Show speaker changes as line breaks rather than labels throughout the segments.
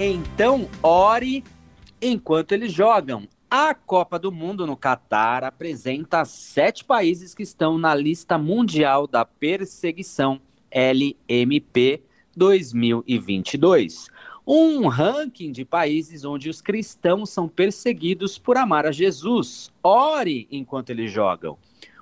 Então, ore enquanto eles jogam. A Copa do Mundo no Catar apresenta sete países que estão na lista mundial da perseguição LMP 2022. Um ranking de países onde os cristãos são perseguidos por amar a Jesus. Ore enquanto eles jogam.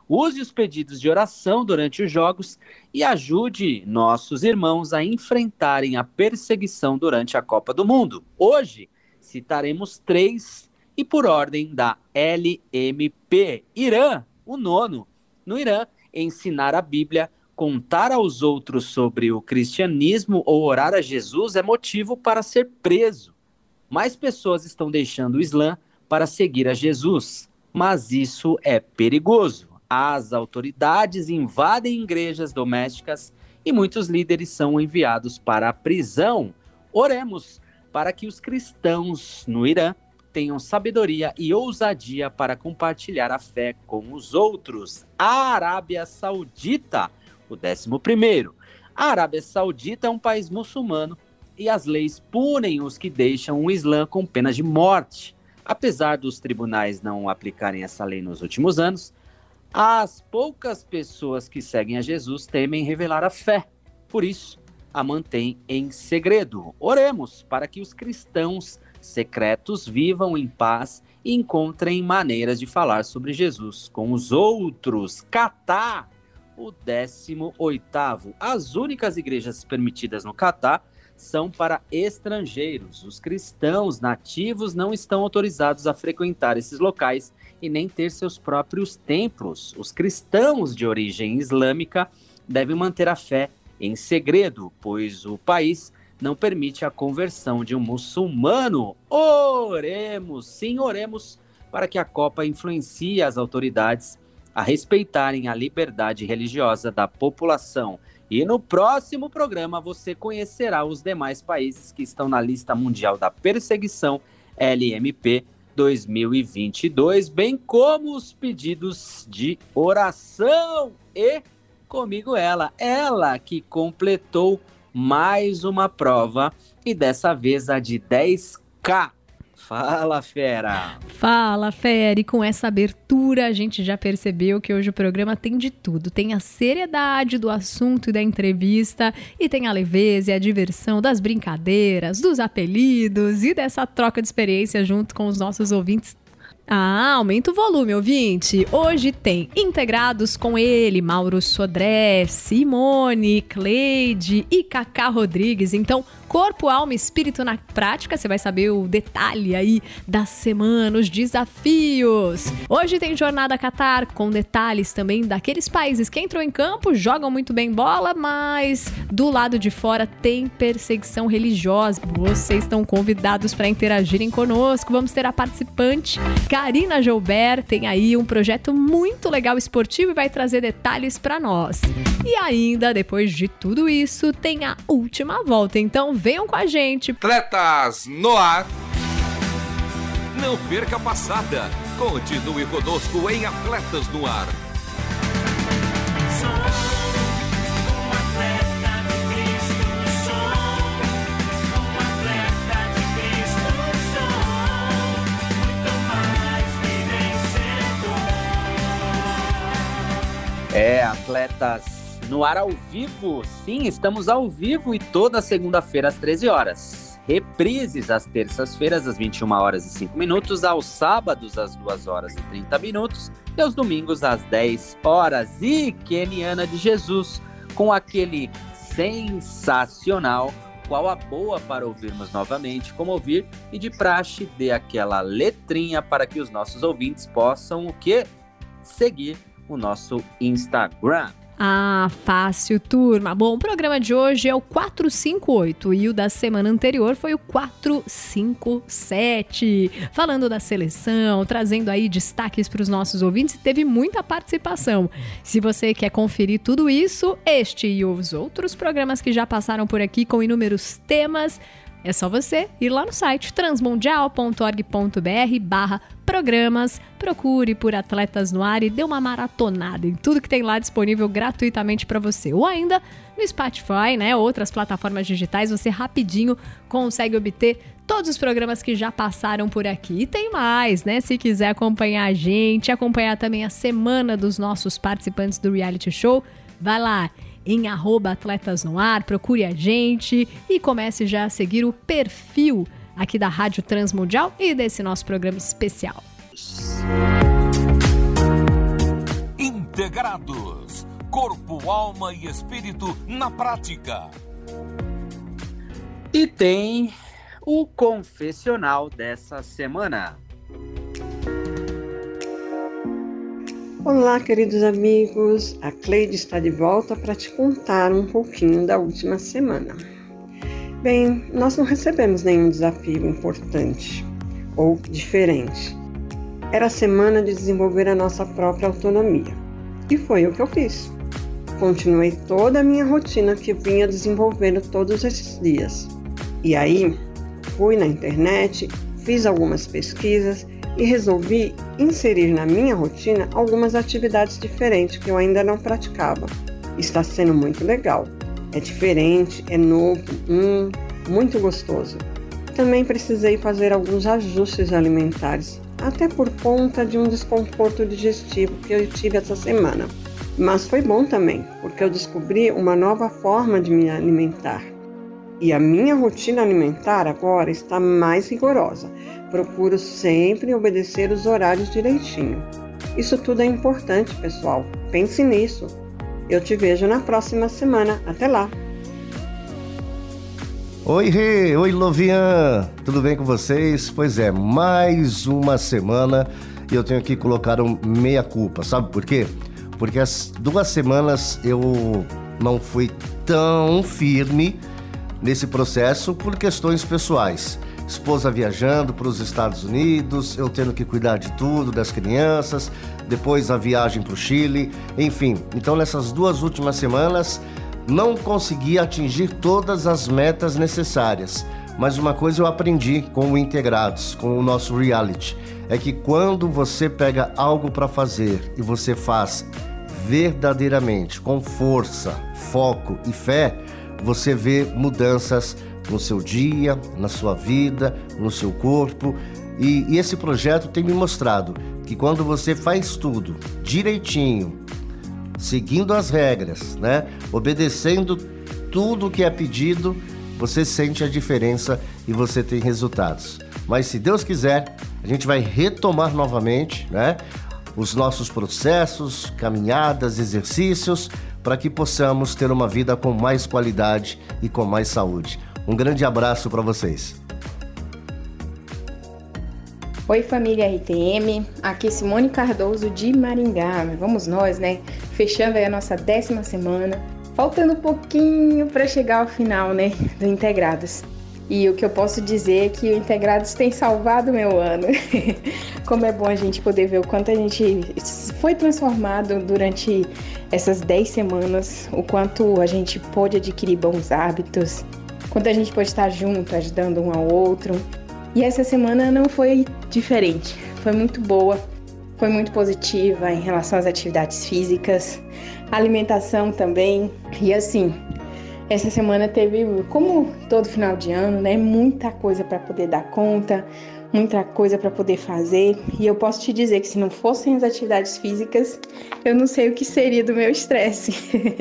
Use os pedidos de oração durante os jogos e ajude nossos irmãos a enfrentarem a perseguição durante a Copa do Mundo. Hoje citaremos três e por ordem da LMP. Irã, o nono. No Irã, ensinar a Bíblia, contar aos outros sobre o cristianismo ou orar a Jesus é motivo para ser preso. Mais pessoas estão deixando o Islã para seguir a Jesus, mas isso é perigoso. As autoridades invadem igrejas domésticas e muitos líderes são enviados para a prisão. Oremos para que os cristãos no Irã tenham sabedoria e ousadia para compartilhar a fé com os outros. A Arábia Saudita, o décimo primeiro. A Arábia Saudita é um país muçulmano e as leis punem os que deixam o Islã com pena de morte. Apesar dos tribunais não aplicarem essa lei nos últimos anos, as poucas pessoas que seguem a Jesus temem revelar a fé, por isso a mantém em segredo. Oremos para que os cristãos secretos vivam em paz e encontrem maneiras de falar sobre Jesus com os outros. Catar, o 18º. As únicas igrejas permitidas no Catar são para estrangeiros. Os cristãos nativos não estão autorizados a frequentar esses locais e nem ter seus próprios templos. Os cristãos de origem islâmica devem manter a fé em segredo, pois o país não permite a conversão de um muçulmano. Oremos, sim, oremos para que a Copa influencie as autoridades a respeitarem a liberdade religiosa da população. E no próximo programa você conhecerá os demais países que estão na lista mundial da perseguição LMP 2022, bem como os pedidos de oração. E comigo ela, ela que completou mais uma prova e dessa vez a de 10K. Fala, fera!
Fala, fera! E com essa abertura a gente já percebeu que hoje o programa tem de tudo. Tem a seriedade do assunto e da entrevista, e tem a leveza e a diversão das brincadeiras, dos apelidos e dessa troca de experiência junto com os nossos ouvintes ah, aumenta o volume, ouvinte. Hoje tem integrados com ele Mauro Sodré, Simone, Cleide e Cacá Rodrigues. Então, corpo, alma e espírito na prática, você vai saber o detalhe aí da semana, os desafios. Hoje tem Jornada Qatar, com detalhes também daqueles países que entram em campo, jogam muito bem bola, mas do lado de fora tem perseguição religiosa. Vocês estão convidados para interagirem conosco. Vamos ter a participante Karina Joubert, tem aí um projeto muito legal esportivo e vai trazer detalhes para nós. E ainda, depois de tudo isso, tem a última volta. Então, venham com a gente.
Atletas no ar. Não perca a passada. Continue conosco em Atletas no Ar.
É, atletas no ar ao vivo. Sim, estamos ao vivo e toda segunda-feira às 13 horas. Reprises às terças-feiras às 21 horas e 5 minutos, aos sábados às 2 horas e 30 minutos e aos domingos às 10 horas. E Keniana de Jesus com aquele sensacional qual a boa para ouvirmos novamente, como ouvir e de praxe dê aquela letrinha para que os nossos ouvintes possam o que seguir o nosso Instagram.
Ah, fácil, turma. Bom, o programa de hoje é o 458 e o da semana anterior foi o 457. Falando da seleção, trazendo aí destaques para os nossos ouvintes, teve muita participação. Se você quer conferir tudo isso, este e os outros programas que já passaram por aqui com inúmeros temas, é só você ir lá no site transmundial.org.br barra programas, procure por Atletas no Ar e dê uma maratonada em tudo que tem lá disponível gratuitamente para você. Ou ainda no Spotify, né, outras plataformas digitais, você rapidinho consegue obter todos os programas que já passaram por aqui. E tem mais, né? Se quiser acompanhar a gente, acompanhar também a semana dos nossos participantes do reality show, vai lá em arroba Atletas no Ar, procure a gente e comece já a seguir o perfil aqui da Rádio Transmundial e desse nosso programa especial.
Integrados. Corpo, alma e espírito na prática.
E tem o confessional dessa semana.
Olá, queridos amigos. A Cleide está de volta para te contar um pouquinho da última semana. Bem, nós não recebemos nenhum desafio importante ou diferente. Era a semana de desenvolver a nossa própria autonomia. E foi o que eu fiz. Continuei toda a minha rotina que vinha desenvolvendo todos esses dias. E aí, fui na internet, fiz algumas pesquisas e resolvi inserir na minha rotina algumas atividades diferentes que eu ainda não praticava. Está sendo muito legal. É diferente, é novo, hum, muito gostoso. Também precisei fazer alguns ajustes alimentares, até por conta de um desconforto digestivo que eu tive essa semana. Mas foi bom também, porque eu descobri uma nova forma de me alimentar. E a minha rotina alimentar agora está mais rigorosa. Procuro sempre obedecer os horários direitinho. Isso tudo é importante, pessoal. Pense nisso. Eu te vejo na próxima semana. Até lá!
Oi, Rê! Oi, Lovian! Tudo bem com vocês? Pois é, mais uma semana e eu tenho que colocar um meia-culpa. Sabe por quê? Porque as duas semanas eu não fui tão firme nesse processo por questões pessoais. Esposa viajando para os Estados Unidos, eu tendo que cuidar de tudo, das crianças, depois a viagem para o Chile, enfim. Então, nessas duas últimas semanas, não consegui atingir todas as metas necessárias. Mas uma coisa eu aprendi com o Integrados, com o nosso reality, é que quando você pega algo para fazer e você faz verdadeiramente, com força, foco e fé, você vê mudanças no seu dia, na sua vida, no seu corpo. E, e, esse projeto tem me mostrado que quando você faz tudo direitinho, seguindo as regras, né, obedecendo tudo que é pedido, você sente a diferença e você tem resultados. Mas se Deus quiser, a gente vai retomar novamente, né, os nossos processos, caminhadas, exercícios para que possamos ter uma vida com mais qualidade e com mais saúde. Um grande abraço para vocês.
Oi, família RTM. Aqui Simone Cardoso de Maringá. Vamos nós, né? Fechando aí a nossa décima semana. Faltando um pouquinho para chegar ao final, né? Do Integrados. E o que eu posso dizer é que o Integrados tem salvado meu ano. Como é bom a gente poder ver o quanto a gente foi transformado durante essas 10 semanas, o quanto a gente pôde adquirir bons hábitos, quanto a gente pode estar junto, ajudando um ao outro. E essa semana não foi diferente, foi muito boa, foi muito positiva em relação às atividades físicas, alimentação também. E assim, essa semana teve, como todo final de ano, né, muita coisa para poder dar conta, muita coisa para poder fazer. E eu posso te dizer que se não fossem as atividades físicas, eu não sei o que seria do meu estresse,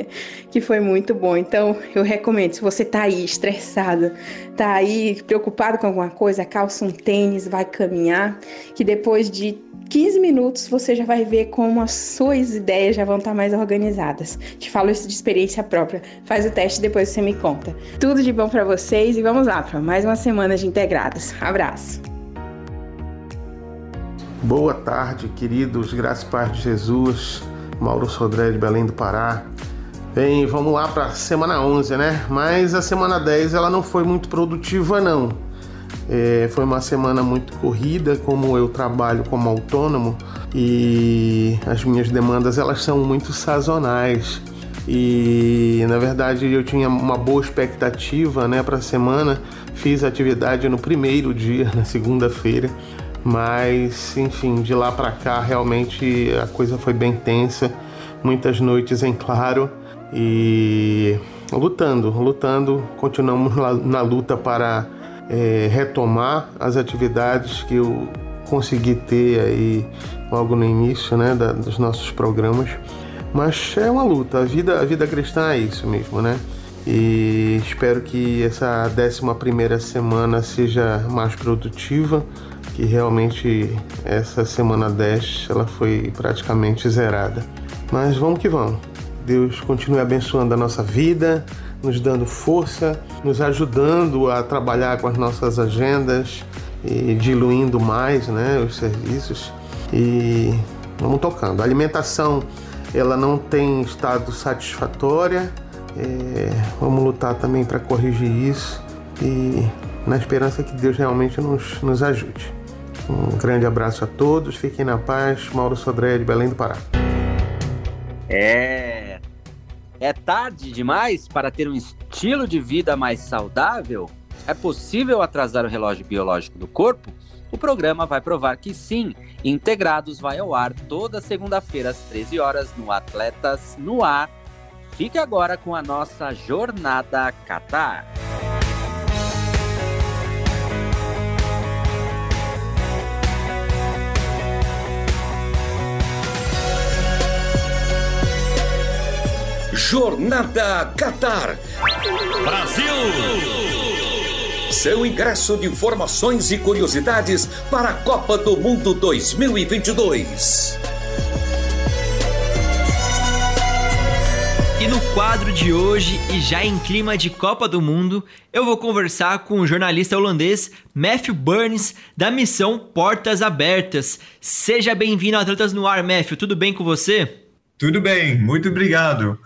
que foi muito bom. Então, eu recomendo, se você tá aí estressado, tá aí preocupado com alguma coisa, calça um tênis, vai caminhar, que depois de 15 minutos você já vai ver como as suas ideias já vão estar mais organizadas. Te falo isso de experiência própria. Faz o teste depois você me conta. Tudo de bom para vocês e vamos lá para mais uma semana de integradas. Abraço.
Boa tarde, queridos. Graças a paz de Jesus. Mauro Sodré de Belém do Pará. Bem, vamos lá para semana 11, né? Mas a semana 10 ela não foi muito produtiva, não. É, foi uma semana muito corrida, como eu trabalho como autônomo e as minhas demandas elas são muito sazonais. E na verdade eu tinha uma boa expectativa né, para a semana, fiz atividade no primeiro dia, na segunda-feira, mas enfim, de lá para cá realmente a coisa foi bem tensa, muitas noites em claro e lutando, lutando, continuamos na luta para é, retomar as atividades que eu consegui ter aí logo no início né, da, dos nossos programas. Mas é uma luta, a vida, a vida cristã é isso mesmo, né? E espero que essa 11 primeira semana seja mais produtiva, que realmente essa semana 10 ela foi praticamente zerada. Mas vamos que vamos. Deus continue abençoando a nossa vida, nos dando força, nos ajudando a trabalhar com as nossas agendas e diluindo mais né, os serviços. E vamos tocando. A alimentação ela não tem estado satisfatória. É, vamos lutar também para corrigir isso e na esperança que Deus realmente nos, nos ajude. Um grande abraço a todos, fiquem na paz. Mauro Sodré de Belém do Pará.
É, é tarde demais para ter um estilo de vida mais saudável? É possível atrasar o relógio biológico do corpo? O programa vai provar que sim. Integrados vai ao ar toda segunda-feira às 13 horas no Atletas no Ar. Fique agora com a nossa jornada Qatar.
Jornada Qatar. Brasil! Seu ingresso de informações e curiosidades para a Copa do Mundo 2022.
E no quadro de hoje, e já em clima de Copa do Mundo, eu vou conversar com o jornalista holandês Matthew Burns, da missão Portas Abertas. Seja bem-vindo ao Atletas no Ar, Matthew. Tudo bem com você?
Tudo bem, muito obrigado.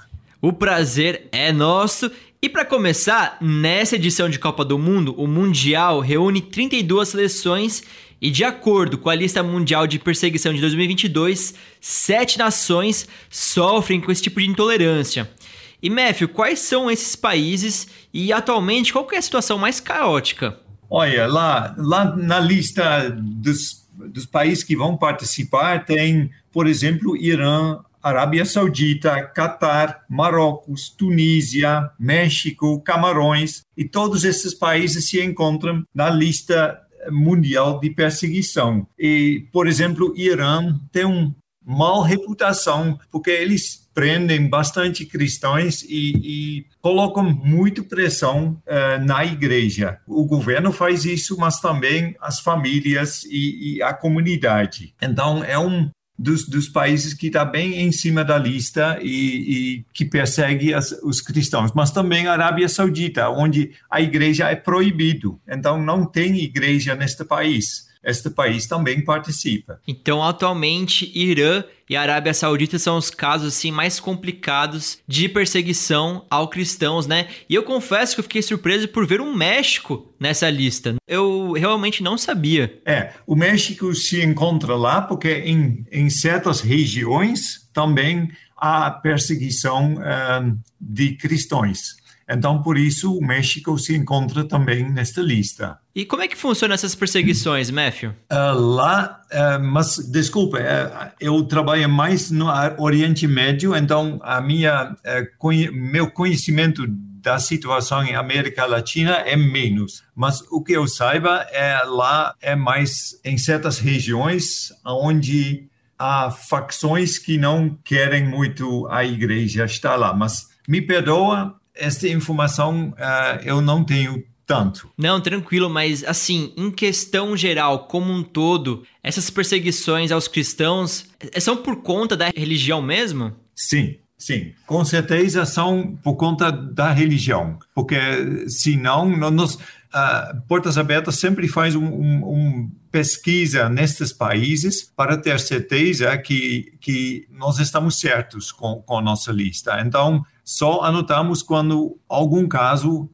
O prazer é nosso. E para começar, nessa edição de Copa do Mundo, o Mundial reúne 32 seleções e, de acordo com a lista mundial de perseguição de 2022, sete nações sofrem com esse tipo de intolerância. E, Matthew, quais são esses países e, atualmente, qual é a situação mais caótica?
Olha, lá, lá na lista dos, dos países que vão participar tem, por exemplo, Irã, Arábia Saudita, Catar, Marrocos, Tunísia, México, Camarões e todos esses países se encontram na lista mundial de perseguição. E, por exemplo, Irã tem uma mal reputação porque eles prendem bastante cristãos e, e colocam muito pressão uh, na igreja. O governo faz isso, mas também as famílias e, e a comunidade. Então é um dos, dos países que está bem em cima da lista e, e que persegue as, os cristãos, mas também a Arábia Saudita, onde a igreja é proibido. Então não tem igreja neste país este país também participa.
Então, atualmente, Irã e Arábia Saudita são os casos assim mais complicados de perseguição aos cristãos, né? E eu confesso que eu fiquei surpreso por ver o México nessa lista. Eu realmente não sabia.
É, o México se encontra lá porque em, em certas regiões também há perseguição uh, de cristãos. Então, por isso, o México se encontra também nesta lista.
E como é que funcionam essas perseguições, Matthew?
Uh, lá, uh, mas desculpa, uh, eu trabalho mais no Oriente Médio, então a minha conhe meu conhecimento da situação em América Latina é menos. Mas o que eu saiba é lá é mais em certas regiões onde há facções que não querem muito a igreja estar lá. Mas me perdoa, esta informação uh, eu não tenho tanto.
Não, tranquilo, mas assim, em questão geral, como um todo, essas perseguições aos cristãos eh, são por conta da religião mesmo?
Sim, sim, com certeza são por conta da religião, porque senão nós a Portas Abertas sempre faz uma um, um pesquisa nestes países para ter certeza que, que nós estamos certos com, com a nossa lista. Então, só anotamos quando algum caso uh,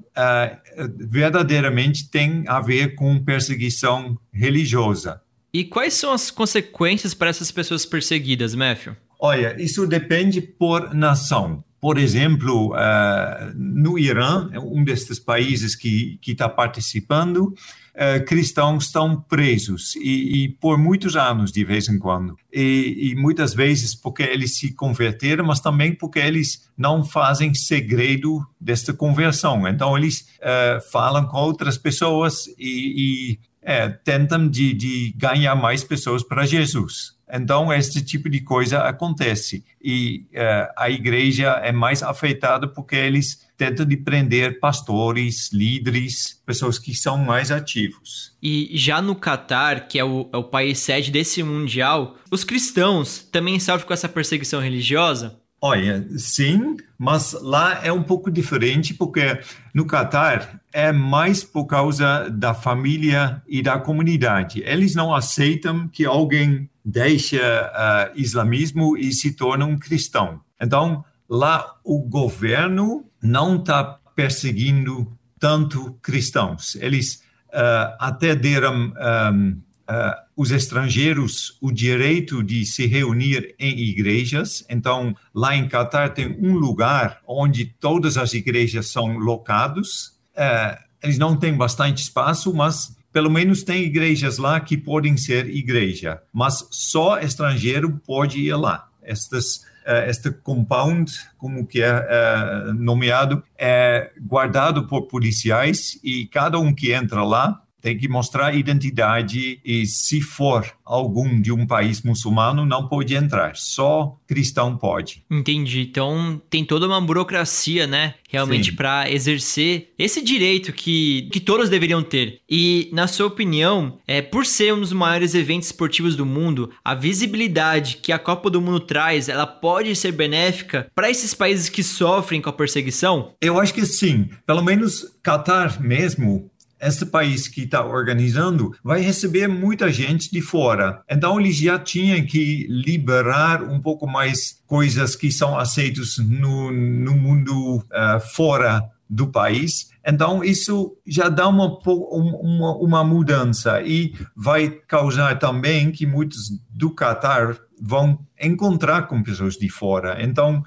verdadeiramente tem a ver com perseguição religiosa.
E quais são as consequências para essas pessoas perseguidas, Matthew?
Olha, isso depende por nação. Por exemplo, uh, no Irã, um destes países que está participando, uh, cristãos estão presos e, e, por muitos anos, de vez em quando. E, e, muitas vezes porque eles se converteram, mas também porque eles não fazem segredo desta conversão. Então, eles uh, falam com outras pessoas e, e é, tentam de, de ganhar mais pessoas para Jesus. Então, esse tipo de coisa acontece. E uh, a igreja é mais afetada porque eles tentam de prender pastores, líderes, pessoas que são mais ativos.
E já no Catar, que é o, é o país sede desse mundial, os cristãos também sofrem com essa perseguição religiosa?
Olha, sim, mas lá é um pouco diferente, porque no Catar é mais por causa da família e da comunidade. Eles não aceitam que alguém deixe uh, islamismo e se torne um cristão. Então, lá o governo não está perseguindo tanto cristãos. Eles uh, até deram um, uh, os estrangeiros o direito de se reunir em igrejas. Então, lá em Catar tem um lugar onde todas as igrejas são locados. Uh, eles não têm bastante espaço, mas pelo menos tem igrejas lá que podem ser igreja. Mas só estrangeiro pode ir lá. Estas uh, este compound, como que é nomeado, é guardado por policiais e cada um que entra lá tem que mostrar identidade e se for algum de um país muçulmano não pode entrar, só cristão pode.
Entendi. Então tem toda uma burocracia, né, realmente para exercer esse direito que, que todos deveriam ter. E na sua opinião, é por ser um dos maiores eventos esportivos do mundo, a visibilidade que a Copa do Mundo traz, ela pode ser benéfica para esses países que sofrem com a perseguição?
Eu acho que sim. Pelo menos Qatar mesmo este país que está organizando vai receber muita gente de fora. Então, eles já tinham que liberar um pouco mais coisas que são aceitas no, no mundo uh, fora do país. Então, isso já dá uma, uma, uma mudança e vai causar também que muitos do Qatar vão encontrar com pessoas de fora. Então,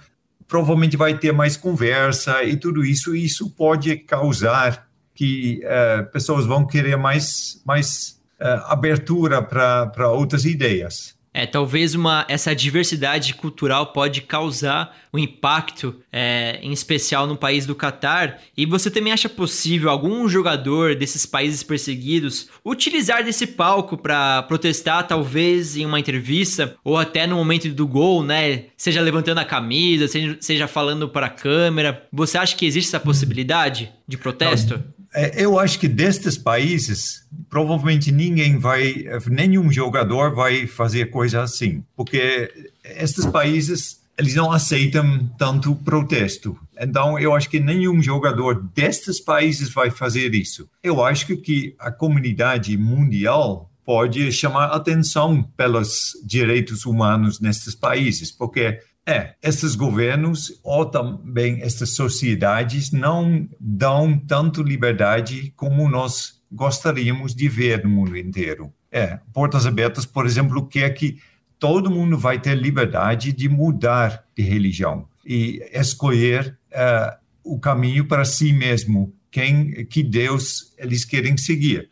provavelmente vai ter mais conversa e tudo isso. E isso pode causar que uh, pessoas vão querer mais, mais uh, abertura para outras ideias.
É, talvez uma, essa diversidade cultural pode causar um impacto, é, em especial no país do Catar. E você também acha possível algum jogador desses países perseguidos utilizar desse palco para protestar, talvez em uma entrevista ou até no momento do gol, né? Seja levantando a camisa, seja, seja falando para a câmera. Você acha que existe essa possibilidade de protesto?
Não. É, eu acho que destes países, provavelmente ninguém vai, nenhum jogador vai fazer coisa assim, porque estes países eles não aceitam tanto protesto. Então, eu acho que nenhum jogador destes países vai fazer isso. Eu acho que a comunidade mundial pode chamar atenção pelos direitos humanos nestes países, porque é, esses governos ou também essas sociedades não dão tanto liberdade como nós gostaríamos de ver no mundo inteiro. É, Portas Abertas, por exemplo, quer que todo mundo vai ter liberdade de mudar de religião e escolher uh, o caminho para si mesmo, quem que Deus eles querem seguir.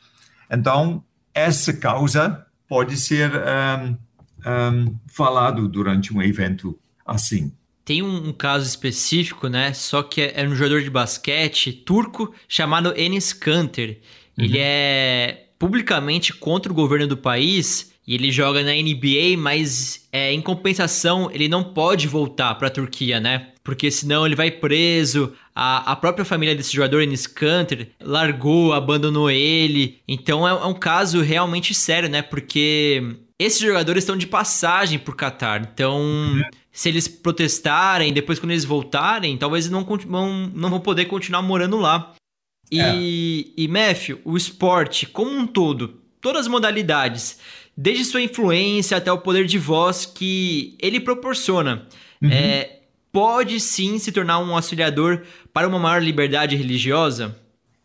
Então, essa causa pode ser um, um, falado durante um evento assim.
Tem um, um, caso específico, né? Só que é, é um jogador de basquete turco chamado Enes Kanter. Uhum. Ele é publicamente contra o governo do país e ele joga na NBA, mas é, em compensação ele não pode voltar para a Turquia, né? Porque senão ele vai preso. A, a própria família desse jogador, Enes Kanter, largou, abandonou ele. Então é, é um caso realmente sério, né? Porque esses jogadores estão de passagem por Qatar. Então, uhum se eles protestarem, depois quando eles voltarem, talvez não, vão, não vão poder continuar morando lá. E, é. e Matthew, o esporte como um todo, todas as modalidades, desde sua influência até o poder de voz que ele proporciona, uhum. é, pode sim se tornar um auxiliador para uma maior liberdade religiosa?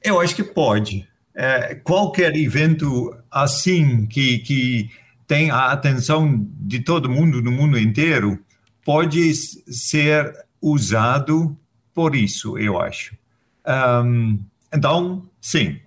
Eu acho que pode. É, qualquer evento assim que, que tem a atenção de todo mundo no mundo inteiro pode ser usado por isso, eu acho. Um, então, sim.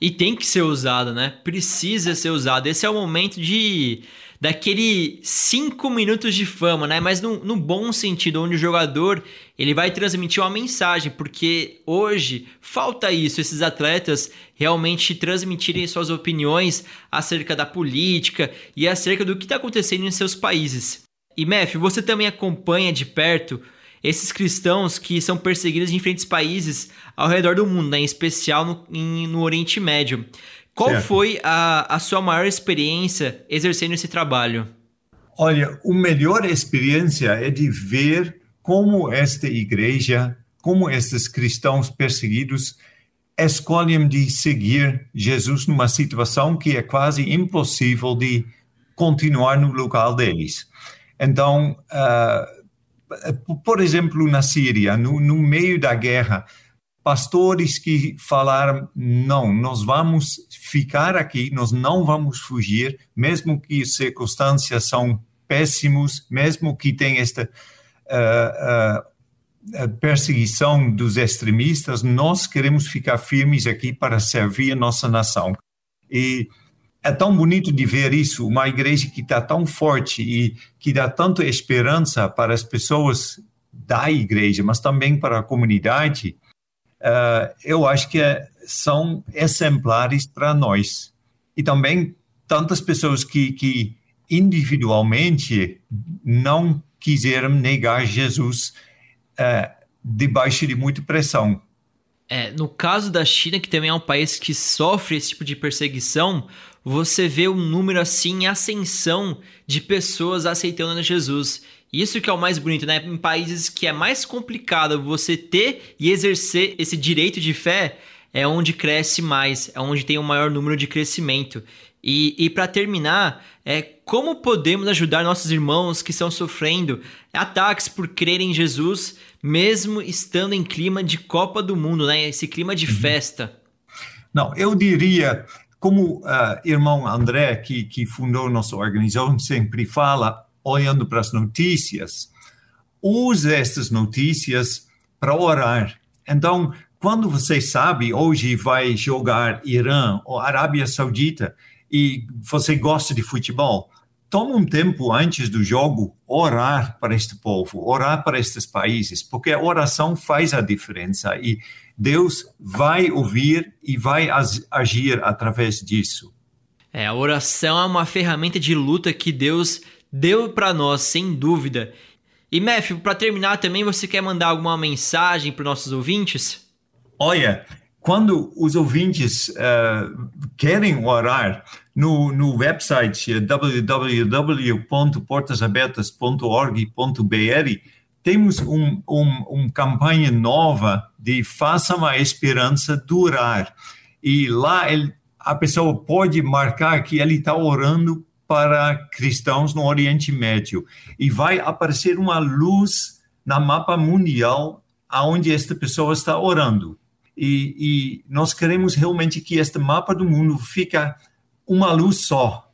E tem que ser usado, né? Precisa ser usado. Esse é o momento de daquele cinco minutos de fama, né? Mas no, no, bom sentido, onde o jogador ele vai transmitir uma mensagem, porque hoje falta isso, esses atletas realmente transmitirem suas opiniões acerca da política e acerca do que está acontecendo em seus países. E Matthew, você também acompanha de perto esses cristãos que são perseguidos em diferentes países ao redor do mundo, né? em especial no, em, no Oriente Médio. Qual certo. foi a, a sua maior experiência exercendo esse trabalho?
Olha, a melhor experiência é de ver como esta igreja, como estes cristãos perseguidos escolhem de seguir Jesus numa situação que é quase impossível de continuar no local deles. Então, uh, por exemplo, na Síria, no, no meio da guerra, pastores que falaram: não, nós vamos ficar aqui, nós não vamos fugir, mesmo que as circunstâncias são péssimas, mesmo que tenha esta uh, uh, perseguição dos extremistas, nós queremos ficar firmes aqui para servir a nossa nação. E é tão bonito de ver isso, uma igreja que está tão forte e que dá tanta esperança para as pessoas da igreja, mas também para a comunidade. Uh, eu acho que é, são exemplares para nós. E também tantas pessoas que, que individualmente não quiseram negar Jesus uh, debaixo de muita pressão.
É, no caso da China, que também é um país que sofre esse tipo de perseguição, você vê um número assim em ascensão de pessoas aceitando Jesus. Isso que é o mais bonito, né? Em países que é mais complicado você ter e exercer esse direito de fé, é onde cresce mais, é onde tem o um maior número de crescimento. E, e para terminar, é como podemos ajudar nossos irmãos que estão sofrendo ataques por crerem em Jesus, mesmo estando em clima de Copa do Mundo, né? Esse clima de uhum. festa.
Não, eu diria como o uh, irmão André, que, que fundou nossa organização, sempre fala, olhando para as notícias, use essas notícias para orar. Então, quando você sabe, hoje vai jogar Irã ou Arábia Saudita, e você gosta de futebol, toma um tempo antes do jogo orar para este povo, orar para estes países, porque a oração faz a diferença e Deus vai ouvir e vai agir através disso.
É, a oração é uma ferramenta de luta que Deus deu para nós, sem dúvida. E Matthew, para terminar também, você quer mandar alguma mensagem para os nossos ouvintes?
Olha, quando os ouvintes uh, querem orar, no, no website www.portasabertas.org.br temos uma um, um campanha nova de Faça a Esperança Durar. E lá ele, a pessoa pode marcar que ele está orando para cristãos no Oriente Médio. E vai aparecer uma luz na mapa mundial aonde esta pessoa está orando. E, e nós queremos realmente que este mapa do mundo fica uma luz só,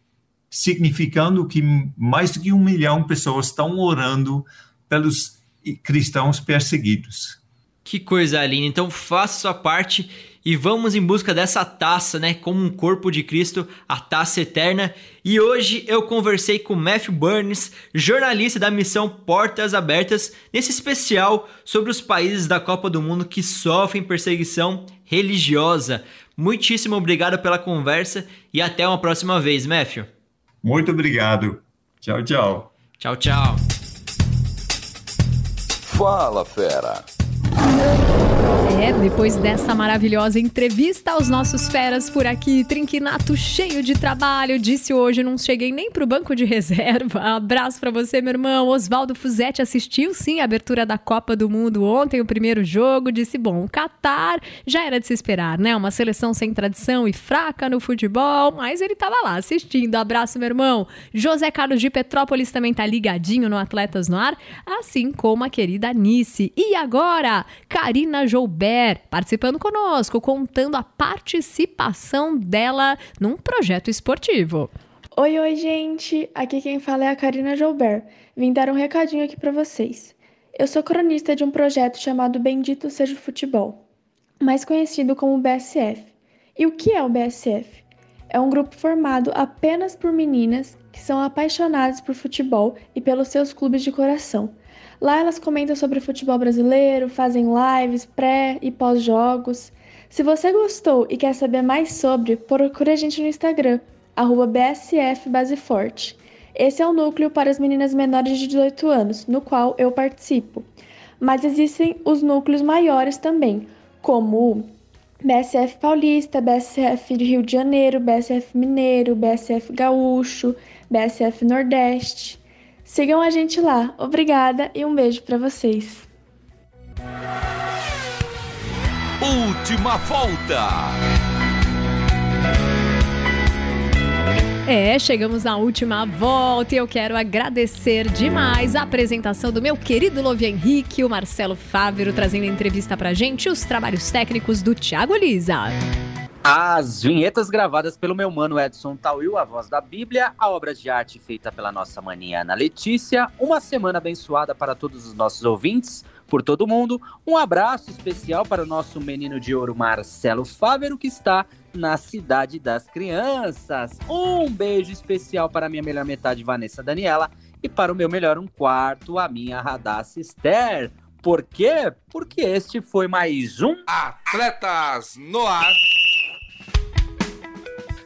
significando que mais do que um milhão de pessoas estão orando pelos cristãos perseguidos.
Que coisa linda. Então faça sua parte e vamos em busca dessa taça, né? Como um corpo de Cristo, a taça eterna. E hoje eu conversei com Matthew Burns, jornalista da missão Portas Abertas, nesse especial sobre os países da Copa do Mundo que sofrem perseguição religiosa. Muitíssimo obrigado pela conversa e até uma próxima vez, Matthew.
Muito obrigado. Tchau, tchau.
Tchau, tchau.
Fala, fera.
É, depois dessa maravilhosa entrevista aos nossos feras por aqui, Trinquinato cheio de trabalho, disse hoje, não cheguei nem pro banco de reserva. Abraço para você, meu irmão. Oswaldo Fuzetti assistiu sim a abertura da Copa do Mundo ontem, o primeiro jogo, disse, bom, o Qatar já era de se esperar, né? Uma seleção sem tradição e fraca no futebol, mas ele tava lá assistindo. Abraço, meu irmão. José Carlos de Petrópolis também tá ligadinho no Atletas no Ar, assim como a querida Nice. E agora, Karina Joubert participando conosco, contando a participação dela num projeto esportivo.
Oi, oi, gente! Aqui quem fala é a Karina Joubert. Vim dar um recadinho aqui para vocês. Eu sou cronista de um projeto chamado Bendito Seja o Futebol, mais conhecido como BSF. E o que é o BSF? É um grupo formado apenas por meninas que são apaixonadas por futebol e pelos seus clubes de coração. Lá elas comentam sobre futebol brasileiro, fazem lives pré e pós-jogos. Se você gostou e quer saber mais sobre, procure a gente no Instagram, BSFBaseforte. Esse é o núcleo para as meninas menores de 18 anos, no qual eu participo. Mas existem os núcleos maiores também, como o BSF Paulista, BSF Rio de Janeiro, BSF Mineiro, BSF Gaúcho, BSF Nordeste. Sigam a gente lá. Obrigada e um beijo para vocês.
Última volta.
É, chegamos na última volta e eu quero agradecer demais a apresentação do meu querido Lovi Henrique, o Marcelo Fávero, trazendo a entrevista pra gente, os trabalhos técnicos do Thiago Lisa.
As vinhetas gravadas pelo meu mano Edson Tauil, a voz da Bíblia, a obra de arte feita pela nossa maninha Ana Letícia, uma semana abençoada para todos os nossos ouvintes, por todo mundo. Um abraço especial para o nosso menino de ouro Marcelo Fávero, que está na Cidade das Crianças. Um beijo especial para a minha melhor metade, Vanessa Daniela, e para o meu melhor um quarto, a minha Radassa Esther. Por quê? Porque este foi mais um
Atletas no Ar.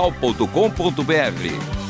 transmundial.com.br.